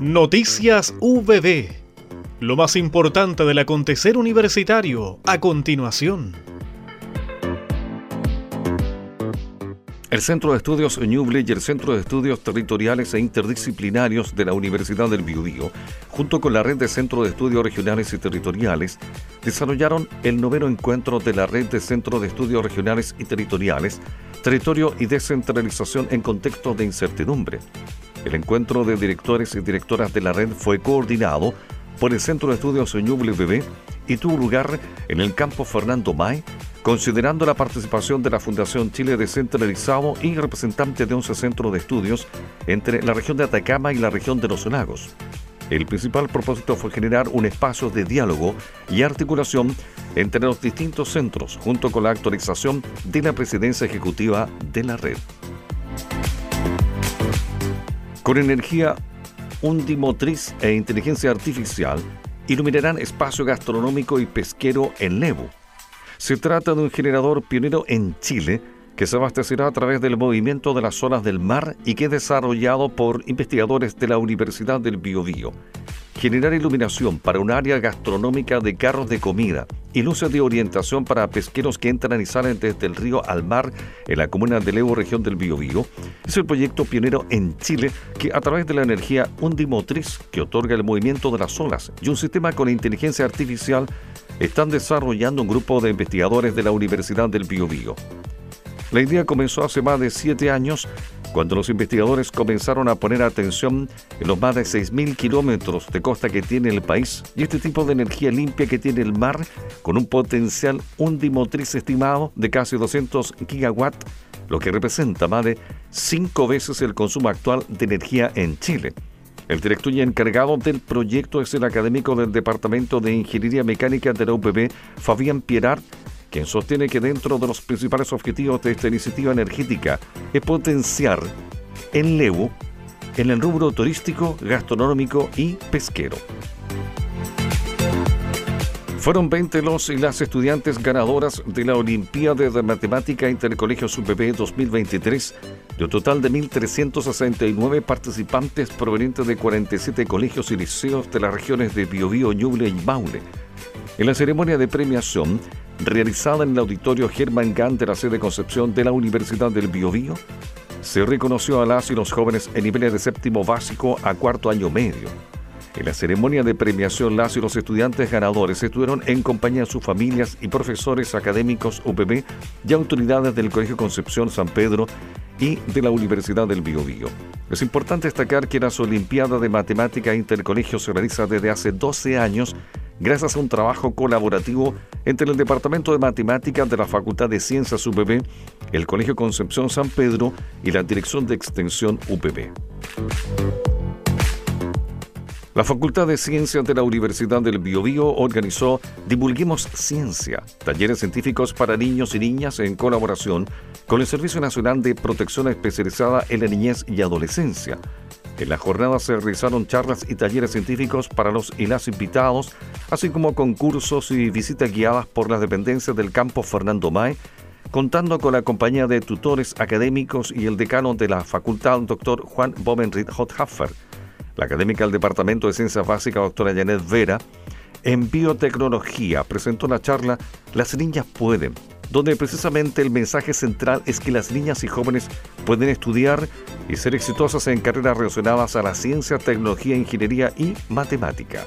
Noticias VB. Lo más importante del acontecer universitario a continuación. El Centro de Estudios Ñuble y el Centro de Estudios Territoriales e Interdisciplinarios de la Universidad del Biobío, junto con la Red de Centros de Estudios Regionales y Territoriales, desarrollaron el noveno encuentro de la Red de Centros de Estudios Regionales y Territoriales, Territorio y Descentralización en Contexto de Incertidumbre, el encuentro de directores y directoras de la red fue coordinado por el Centro de Estudios Bebé y tuvo lugar en el campo Fernando May, considerando la participación de la Fundación Chile Descentralizado y representantes de 11 centros de estudios entre la región de Atacama y la región de los lagos. El principal propósito fue generar un espacio de diálogo y articulación entre los distintos centros, junto con la actualización de la presidencia ejecutiva de la red. Con energía undimotriz e inteligencia artificial, iluminarán espacio gastronómico y pesquero en Levo. Se trata de un generador pionero en Chile que se abastecerá a través del movimiento de las olas del mar y que es desarrollado por investigadores de la Universidad del Biobío generar iluminación para un área gastronómica de carros de comida y luces de orientación para pesqueros que entran y salen desde el río al mar en la comuna de Levo, región del Biobío, es el proyecto pionero en Chile que a través de la energía undimotriz que otorga el movimiento de las olas y un sistema con inteligencia artificial están desarrollando un grupo de investigadores de la Universidad del Biobío. La idea comenzó hace más de siete años cuando los investigadores comenzaron a poner atención en los más de 6.000 kilómetros de costa que tiene el país y este tipo de energía limpia que tiene el mar con un potencial undimotriz estimado de casi 200 gigawatts, lo que representa más de cinco veces el consumo actual de energía en Chile. El director y encargado del proyecto es el académico del Departamento de Ingeniería Mecánica de la UPB, Fabián Pierart, quien sostiene que dentro de los principales objetivos de esta iniciativa energética es potenciar el Levo en el rubro turístico, gastronómico y pesquero. Fueron 20 los y las estudiantes ganadoras de la Olimpiada de Matemática Intercolegios UPB 2023, de un total de 1.369 participantes provenientes de 47 colegios y liceos de las regiones de Biobío, Ñuble y Maule. En la ceremonia de premiación, realizada en el auditorio Germán Gant de la sede Concepción de la Universidad del Biobío, se reconoció a las y los jóvenes en niveles de séptimo básico a cuarto año medio. En la ceremonia de premiación, las y los estudiantes ganadores estuvieron en compañía de sus familias y profesores académicos UPB y autoridades del Colegio Concepción San Pedro y de la Universidad del Biobío. Es importante destacar que las Olimpiadas de Matemática Intercolegio se realiza desde hace 12 años gracias a un trabajo colaborativo entre el Departamento de Matemáticas de la Facultad de Ciencias UPB, el Colegio Concepción San Pedro y la Dirección de Extensión UPB. La Facultad de Ciencias de la Universidad del Biobío organizó Divulguemos Ciencia, talleres científicos para niños y niñas en colaboración con el Servicio Nacional de Protección Especializada en la Niñez y Adolescencia, en la jornada se realizaron charlas y talleres científicos para los y las invitados, así como concursos y visitas guiadas por las dependencias del campo Fernando May, contando con la compañía de tutores académicos y el decano de la facultad, doctor Juan Bomenrit Hothaffer. La académica del Departamento de Ciencias Básicas, doctora Janet Vera, en biotecnología presentó la charla Las niñas pueden, donde precisamente el mensaje central es que las niñas y jóvenes pueden estudiar y ser exitosas en carreras relacionadas a la ciencia, tecnología, ingeniería y matemática.